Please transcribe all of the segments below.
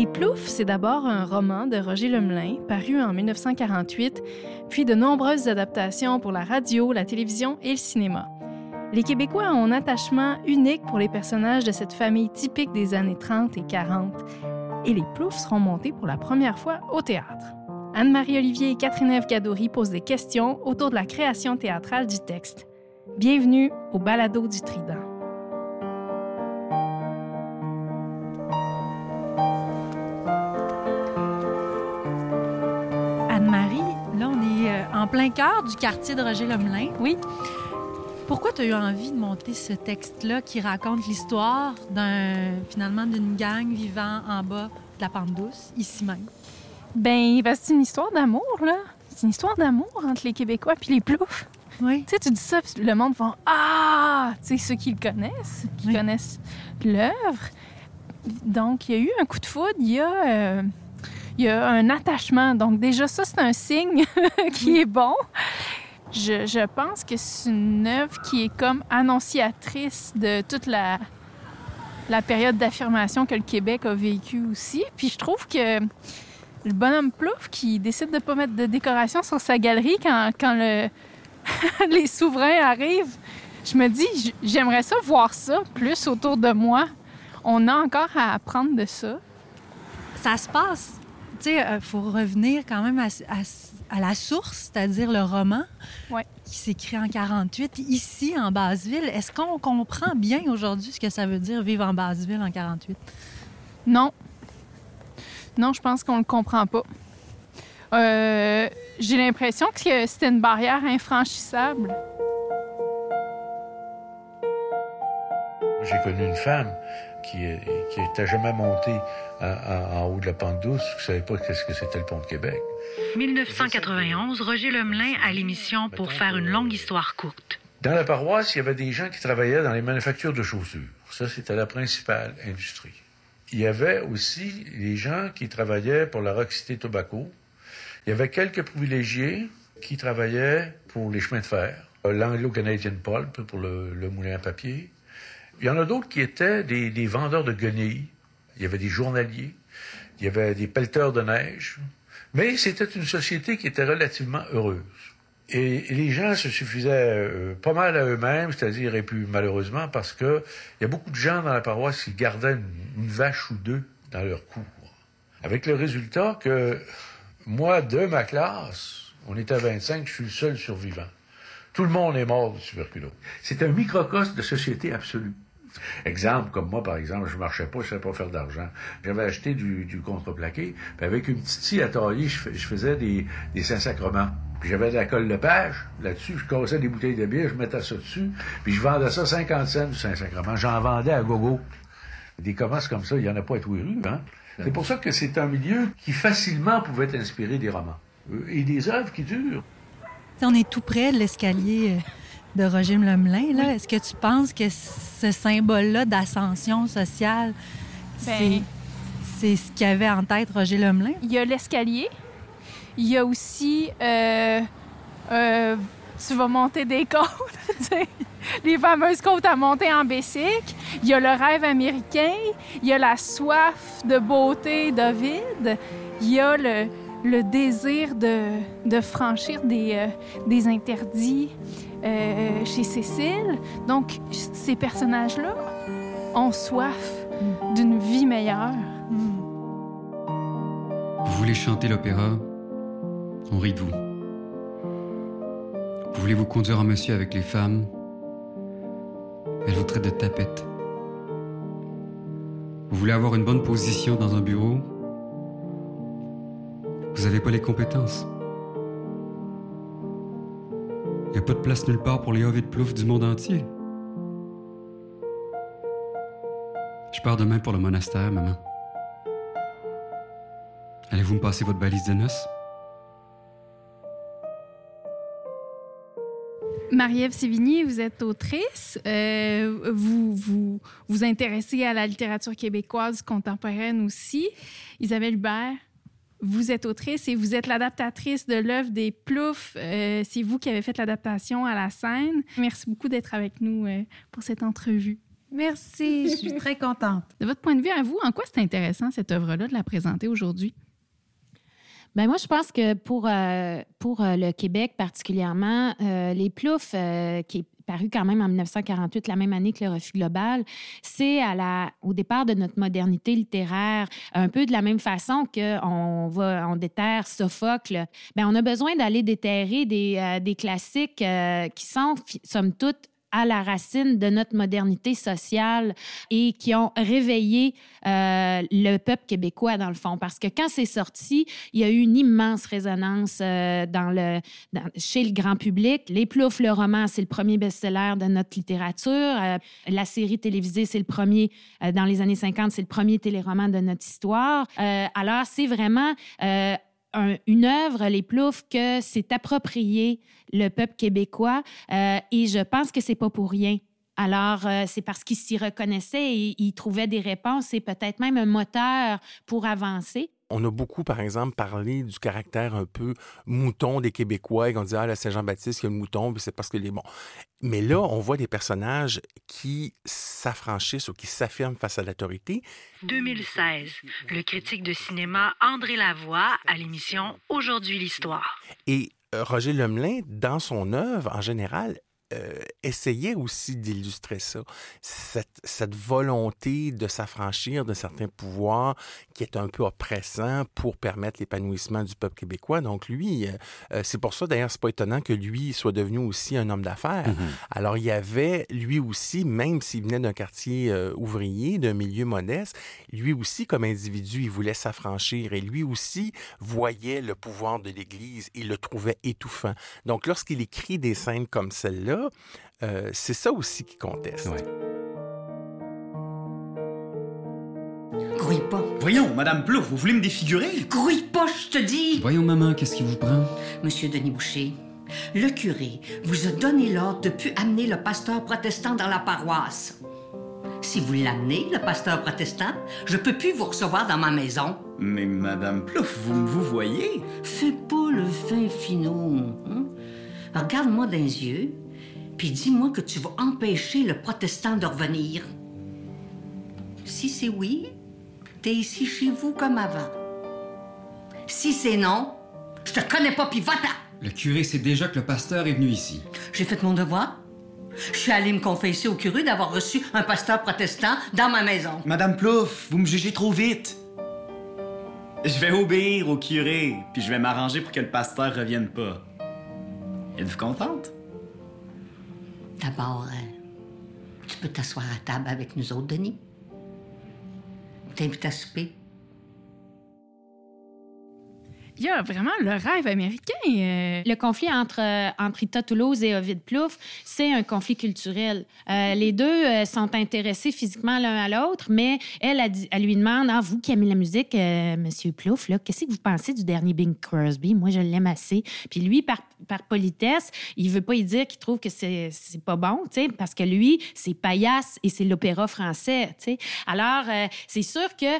Les Ploufs, c'est d'abord un roman de Roger Lemelin, paru en 1948, puis de nombreuses adaptations pour la radio, la télévision et le cinéma. Les Québécois ont un attachement unique pour les personnages de cette famille typique des années 30 et 40, et les Ploufs seront montés pour la première fois au théâtre. Anne-Marie Olivier et Catherine-Ève Gadory posent des questions autour de la création théâtrale du texte. Bienvenue au Balado du Trident. Plein cœur du quartier de Roger Lemelin. Oui. Pourquoi tu as eu envie de monter ce texte-là qui raconte l'histoire d'un finalement d'une gang vivant en bas de la pente douce, ici même? Ben, c'est une histoire d'amour, là. C'est une histoire d'amour entre les Québécois puis les ploufs. Oui. Tu sais, tu dis ça, puis le monde va Ah! Tu sais, ceux qui le connaissent, qui connaissent l'œuvre. Donc, il y a eu un coup de foudre il y a. Euh, il y a un attachement. Donc déjà, ça, c'est un signe qui est bon. Je, pense que c'est une œuvre qui est comme annonciatrice de toute la, la période d'affirmation que le Québec a vécu aussi. Puis je trouve que le bonhomme Plouf qui décide de ne pas mettre de décoration sur sa galerie quand, quand le... les souverains arrivent, je me dis, j'aimerais ça voir ça plus autour de moi. On a encore à apprendre de ça. Ça se passe tu sais, il euh, faut revenir quand même à, la source, c'est-à-dire le roman qui s'écrit en 48, ici, en Basseville. Est-ce qu'on comprend bien aujourd'hui ce que ça veut dire vivre en Basseville en 48? Non. Non, je pense qu'on ne le comprend pas. Euh, j'ai l'impression que c'était une barrière infranchissable. J'ai connu une femme qui n'était jamais montée en haut de la pente douce, qui ne savait pas ce que c'était le pont de Québec. 1991, Roger Lemelin à l'émission pour faire une longue histoire courte. Dans la paroisse, il y avait des gens qui travaillaient dans les manufactures de chaussures. Ça, c'était la principale industrie. Il y avait aussi les gens qui travaillaient pour la Rock City Tobacco. Il y avait quelques privilégiés qui travaillaient pour les chemins de fer. L'Anglo-Canadian Pulp pour le, le moulin à papier. Il y en a d'autres qui étaient des, vendeurs de guenilles. Il y avait des journaliers. Il y avait des pelleteurs de neige. Mais c'était une société qui était relativement heureuse. Et, les gens se suffisaient euh, pas mal à eux-mêmes, c'est-à-dire, et puis malheureusement, parce que il y a beaucoup de gens dans la paroisse qui gardaient une, vache ou deux dans leur cour. Avec le résultat que moi, de ma classe, on était à 25, je suis le seul survivant. Tout le monde est mort de tuberculose. C'est un microcosme de société absolue. Exemple, comme moi, par exemple, je marchais pas, je savais pas faire d'argent. J'avais acheté du, contreplaqué, puis avec une petite scie à tailler, je, faisais des, des Saint-Sacrements. Puis j'avais de la colle de page là-dessus, je cassais des bouteilles de bière, je mettais ça dessus, puis je vendais ça 50 cents du Saint-Sacrement. J'en vendais à gogo. Des commerces comme ça, il y en a pas à tous les rues, hein. C'est pour ça que c'est un milieu qui facilement pouvait inspirer des romans. Euh, et des œuvres qui durent. On est tout près de l'escalier euh, de Roger Lemelin. Là. Est-ce que tu penses que ce symbole-là d'ascension sociale, ben, c'est, ce qu'avait en tête Roger Lemelin? Il y a l'escalier. Il y a aussi... Euh, euh, tu vas monter des côtes, les fameuses côtes à monter en bicycle. Il y a le rêve américain. Il y a la soif de beauté d'Ovid. Il y a le, le désir de, franchir des, euh, des interdits. Euh, chez Cécile. Donc, ces personnages-là ont soif d'une vie meilleure. Vous voulez chanter l'opéra? On rit de vous. Vous voulez vous conduire en monsieur avec les femmes? Elle vous traite de tapette. Vous voulez avoir une bonne position dans un bureau? Vous n'avez pas les compétences. Il n'y a pas de place nulle part pour les de plouf du monde entier. Je pars demain pour le monastère, maman. Allez-vous me passer votre balise de noces? Marie-Ève Sévigny, vous êtes autrice. Euh, vous, vous vous intéressez à la littérature québécoise contemporaine aussi. Isabelle Hubert, vous êtes autrice et vous êtes l'adaptatrice de l'œuvre des Ploufs. Euh, c'est vous qui avez fait l'adaptation à la scène. Merci beaucoup d'être avec nous euh, pour cette entrevue. Merci, je suis très contente. De votre point de vue à vous, en quoi c'est intéressant cette œuvre-là de la présenter aujourd'hui? Ben moi, je pense que pour, euh, pour euh, le Québec particulièrement, euh, les ploufs, qui est paru quand même en 1948, la même année que le refus global, c'est au départ de notre modernité littéraire, un peu de la même façon qu'on va, on déterre Sophocle. Ben on a besoin d'aller déterrer des, des classiques qui sont, somme toute, à la racine de notre modernité sociale et qui ont réveillé euh, le peuple québécois, dans le fond. Parce que quand c'est sorti, il y a eu une immense résonance euh, dans le, chez le grand public. Les Ploufs, le roman, c'est le premier best-seller de notre littérature. Euh, la série télévisée, c'est le premier, dans les années 50, c'est le premier téléroman de notre histoire. alors, c'est vraiment une œuvre, Les Ploufs, que s'est approprié le peuple québécois euh, et je pense que c'est pas pour rien. Alors, euh, c'est parce qu'il s'y reconnaissait et il trouvait des réponses et peut-être même un moteur pour avancer. On a beaucoup, par exemple, parlé du caractère un peu mouton des Québécois et on dit, ah, là, Saint-Jean-Baptiste, il y a le mouton, c'est parce que les bons. Mais là, on voit des personnages qui s'affranchissent ou qui s'affirment face à l'autorité. 2016, le critique de cinéma André Lavoie à l'émission Aujourd'hui l'Histoire. Et euh, Roger Lemelin, dans son œuvre, en général, euh, essayait aussi d'illustrer ça, cette, cette, volonté de s'affranchir de certains pouvoirs qui est un peu oppressant pour permettre l'épanouissement du peuple québécois. Donc lui, euh, euh, c'est pour ça d'ailleurs, c'est pas étonnant que lui soit devenu aussi un homme d'affaires. Mm-hmm. Alors il y avait lui aussi, même s'il venait d'un quartier ouvrier, d'un milieu modeste, lui aussi comme individu, il voulait s'affranchir et lui aussi voyait le pouvoir de l'Église et le trouvait étouffant. Donc lorsqu'il écrit des scènes comme celle-là, euh, c'est ça aussi qui conteste. Ouais. Grouille pas. Voyons, Madame Plouf, vous voulez me défigurer? Grouille pas, je te dis! Voyons, maman, qu'est-ce qui vous prend? Monsieur Denis Boucher, le curé vous a donné l'ordre de plus amener le pasteur protestant dans la paroisse. Si vous l'amenez, le pasteur protestant, je peux plus vous recevoir dans ma maison. Mais Madame Plouf, vous vous voyez? Fais pas le fin finot. Hein? Regarde-moi dans les yeux, puis dis-moi que tu vas empêcher le protestant de revenir. Si c'est oui, t'es ici chez vous comme avant. Si c'est non, je te connais pas, puis va-t'en! Le curé sait déjà que le pasteur est venu ici. J'ai fait mon devoir. Je suis allée me confesser au curé d'avoir reçu un pasteur protestant dans ma maison. Madame Plouf, vous me jugez trop vite. Je vais obéir au curé, puis je vais m'arranger pour que le pasteur revienne pas. Êtes-vous contente? D'abord, euh, tu peux t'asseoir à table avec nous autres, Denis. T'invite à souper. Il y a vraiment le rêve américain. Euh. Le conflit entre, euh, entre Rita Toulouse et Ovid Plouffe, c'est un conflit culturel. Euh, les deux sont intéressés physiquement l'un à l'autre, mais elle, elle, lui demande Ah, vous qui aimez la musique, Monsieur Plouffe, qu'est-ce que vous pensez du dernier Bing Crosby? Moi, je l'aime assez. Puis lui, par, par politesse, il veut pas y dire qu'il trouve que c'est pas bon, parce que lui, c'est paillasse et c'est l'opéra français. sais. Alors, c'est sûr que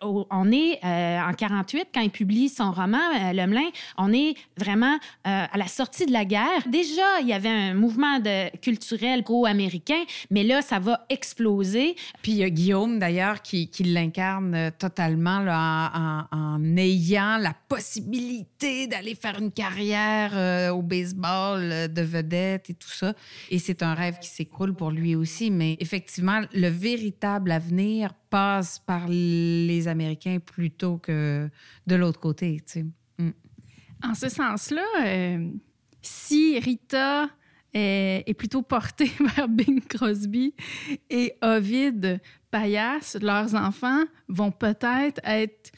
on est en 48 quand il publie son roman, euh, on est vraiment euh, à la sortie de la guerre. Déjà, il y avait un mouvement de, culturel pro-américain, mais là, ça va exploser. Puis il y a Guillaume, d'ailleurs, qui, l'incarne euh, totalement en, ayant la possibilité d'aller faire une carrière au baseball de vedette et tout ça. Et c'est un rêve qui s'écroule pour lui aussi. Mais effectivement, le véritable avenir passe par les Américains plutôt que de l'autre côté. Mm. En ce sens-là, euh, si Rita est, plutôt portée vers Bing Crosby et Ovid Payas, leurs enfants vont peut-être être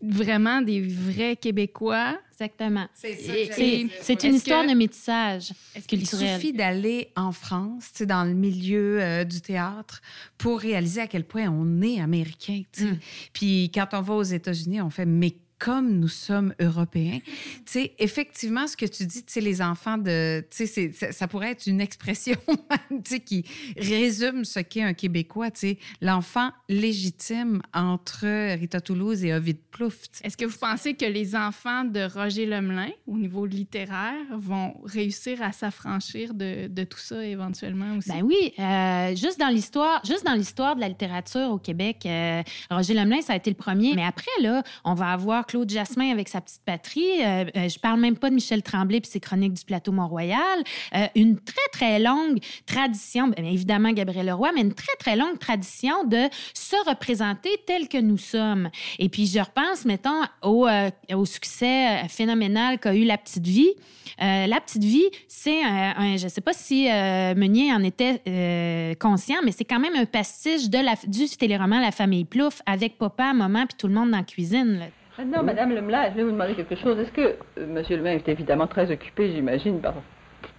vraiment des vrais Québécois. Exactement. C'est une histoire de métissage Il suffit d'aller en France, dans le milieu euh, du théâtre, pour réaliser à quel point on est américain. Mm. Puis quand on va aux États-Unis, on fait mais comme nous sommes européens. Tu sais, effectivement, ce que tu dis, tu sais, les enfants de, tu sais, ça pourrait être une expression, tu sais, qui résume ce qu'est un Québécois, tu sais, l'enfant légitime entre Rita Toulouse et Ovid Plouffe. Est-ce que vous pensez que les enfants de Roger Lemelin, au niveau littéraire, vont réussir à s'affranchir de, de, tout ça éventuellement aussi? Ben oui, euh, juste dans l'histoire, juste dans l'histoire de la littérature au Québec, euh, Roger Lemelin, ça a été le premier. Mais après, là, on va avoir Claude Jasmin avec sa petite patrie. Euh, euh, je parle même pas de Michel Tremblay puis ses chroniques du plateau Mont-Royal. Euh, une très, très longue tradition, bien évidemment Gabriel Leroy, mais une très, très longue tradition de se représenter tel que nous sommes. Et puis, je repense, mettons, au, au succès phénoménal qu'a eu La Petite Vie. la Petite Vie, c'est un, je sais pas si Meunier en était conscient, mais c'est quand même un pastiche de la, du téléroman La Famille Plouf avec papa, maman puis tout le monde dans la cuisine. Maintenant, Madame Lemelin, je vais vous demander quelque chose. Est-ce que euh, Monsieur Lemelin est évidemment très occupé, j'imagine, par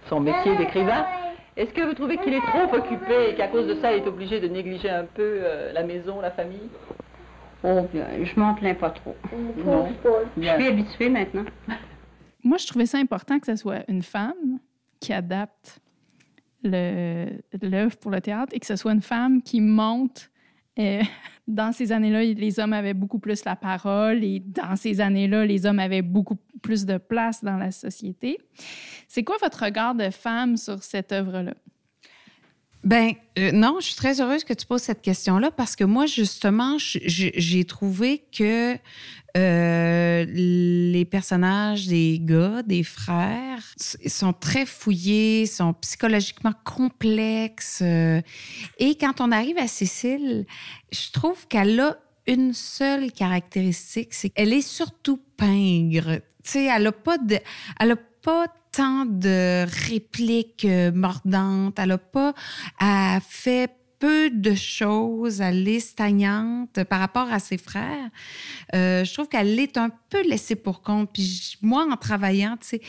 son métier d'écrivain Est-ce que vous trouvez qu'il est trop occupé et qu'à cause de ça, il est obligé de négliger un peu euh, la maison, la famille? Oh bien, je m'en plains pas trop. Non. Je suis habituée maintenant. Moi, je trouvais ça important que ce soit une femme qui adapte l'œuvre pour le théâtre et que ce soit une femme qui monte euh, dans ces années-là, les hommes avaient beaucoup plus la parole et dans ces années-là, les hommes avaient beaucoup plus de place dans la société. C'est quoi votre regard de femme sur cette œuvre-là? Ben euh, non, je suis très heureuse que tu poses cette question-là parce que moi, justement, j'ai trouvé que euh, les personnages des gars, des frères, sont très fouillés, sont psychologiquement complexes. Euh, et quand on arrive à Cécile, je trouve qu'elle a une seule caractéristique, c'est qu'elle est surtout pingre. Tu sais, elle a pas de, elle a pas tant de répliques euh, mordantes. Elle a pas, elle fait peu de choses, elle est stagnante par rapport à ses frères. Euh, je trouve qu'elle est un peu laissée pour compte. Puis moi, en travaillant, tu sais,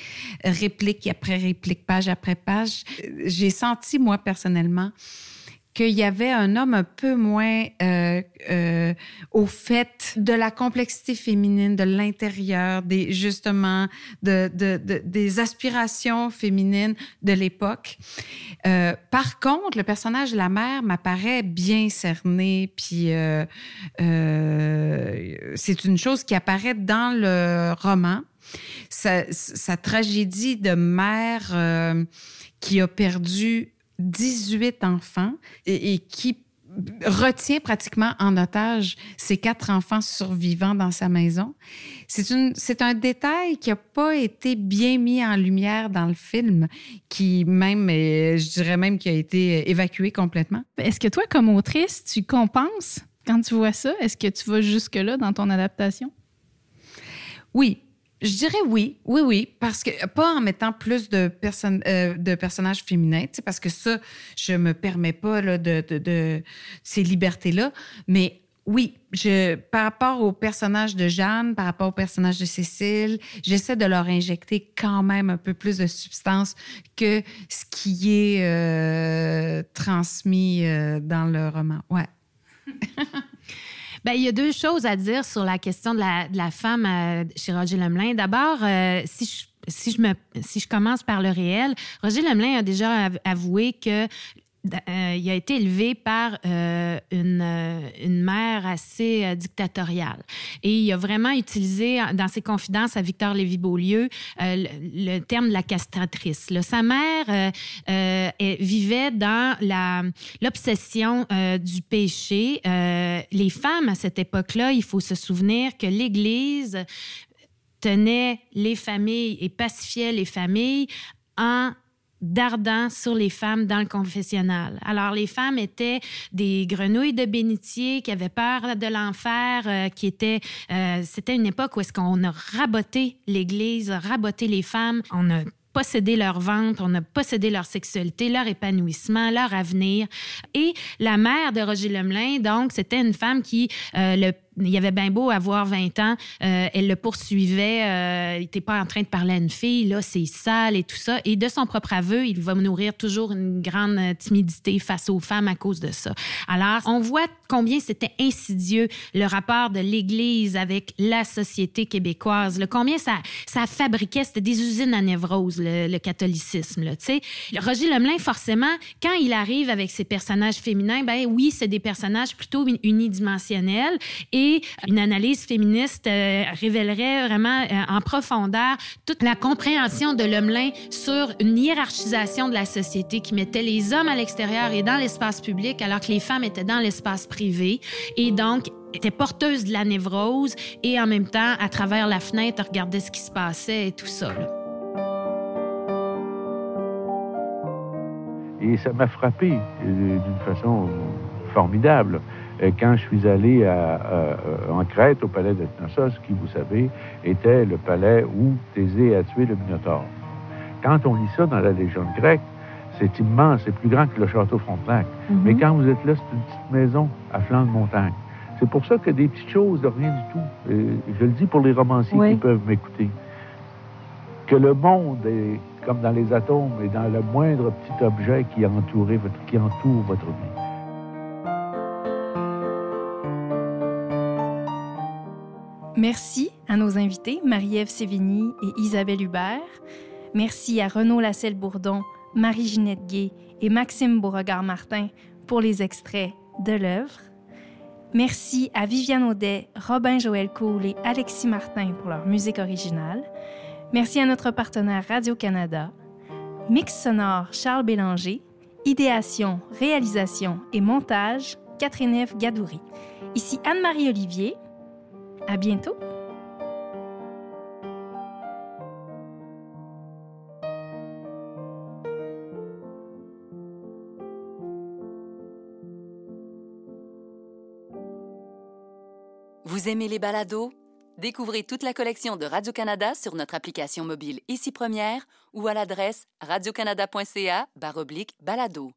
réplique après réplique, page après page, j'ai senti, moi, personnellement, qu'il y avait un homme un peu moins euh, euh, au fait de la complexité féminine, de l'intérieur, des justement de, de, de, des aspirations féminines de l'époque. Euh, par contre, le personnage de la mère m'apparaît bien cerné, puis euh, euh, c'est une chose qui apparaît dans le roman. Sa, sa tragédie de mère euh, qui a perdu 18 enfants et, qui retient pratiquement en otage ses quatre enfants survivants dans sa maison. C'est un détail qui n'a pas été bien mis en lumière dans le film, qui même, je dirais même, qui a été évacué complètement. Est-ce que toi, comme autrice, tu compenses quand tu vois ça? Est-ce que tu vas jusque-là dans ton adaptation? Oui, je dirais oui, oui, oui, parce que pas en mettant plus de, personnes, euh, de personnages féminins, parce que ça, je me permets pas là, de, de, de, ces libertés-là. Mais oui, je, par rapport au personnage de Jeanne, par rapport au personnage de Cécile, j'essaie de leur injecter quand même un peu plus de substance que ce qui est euh, transmis euh, dans le roman. Ouais. Bien, il y a deux choses à dire sur la question de la, de la femme euh, chez Roger Lemelin. D'abord, euh, si je si je, me, si je commence par le réel, Roger Lemelin a déjà avoué que euh, il a été élevé par euh, une, euh, une, mère assez dictatoriale. Et il a vraiment utilisé dans ses confidences à Victor Lévy-Beaulieu le, terme de la castratrice. Sa mère vivait dans l'obsession du péché. les femmes à cette époque-là, il faut se souvenir que l'Église tenait les familles et pacifiait les familles en d'ardent sur les femmes dans le confessionnal. Alors, les femmes étaient des grenouilles de bénitier qui avaient peur de l'enfer, euh, qui étaient... Euh, c'était une époque où est-ce qu'on a raboté l'Église, raboté les femmes, on a possédé leur ventre, on a possédé leur sexualité, leur épanouissement, leur avenir. Et la mère de Roger Lemelin, donc, c'était une femme qui, euh, le il y avait bien beau avoir 20 ans, euh, elle le poursuivait, euh, il n'était pas en train de parler à une fille, là, c'est sale et tout ça. Et de son propre aveu, il va nourrir toujours une grande timidité face aux femmes à cause de ça. Alors, on voit combien c'était insidieux le rapport de l'Église avec la société québécoise, le combien ça, ça fabriquait, c'était des usines à névrose, le, catholicisme. Là, Roger Lemelin, forcément, quand il arrive avec ses personnages féminins, ben oui, c'est des personnages plutôt unidimensionnels et une analyse féministe euh, révélerait vraiment euh, en profondeur toute la compréhension de Lemelin sur une hiérarchisation de la société qui mettait les hommes à l'extérieur et dans l'espace public alors que les femmes étaient dans l'espace privé et donc était porteuse de la névrose et en même temps, à travers la fenêtre, regardait ce qui se passait et tout ça. Et ça m'a frappé euh, d'une façon formidable quand je suis allé en Crète, au palais de Knossos, qui, vous savez, était le palais où Thésée a tué le Minotaure. Quand on lit ça dans la légende grecque, c'est immense, c'est plus grand que le château Frontenac. Mm-hmm. Mais quand vous êtes là, c'est une petite maison à flanc de montagne. C'est pour ça que des petites choses de rien du tout. Euh, je le dis pour les romanciers qui peuvent m'écouter. Que le monde est comme dans les atomes et dans le moindre petit objet qui entoure votre vie. Merci à nos invités, Marie-Ève Sévigny et Isabelle Hubert. Merci à Renaud Lasselle-Bourdon, Marie-Ginette Gay et Maxime Beauregard-Martin pour les extraits de l'œuvre. Merci à Viviane Audet, Robin Joël Cool et Alexis Martin pour leur musique originale. Merci à notre partenaire Radio-Canada. Mix sonore Charles Bélanger. Idéation, réalisation et montage Catherine F. Gadouri. Ici Anne-Marie Olivier. À bientôt! Vous aimez les balados? Découvrez toute la collection de Radio-Canada sur notre application mobile Ici Première ou à l'adresse radiocanada.ca balado.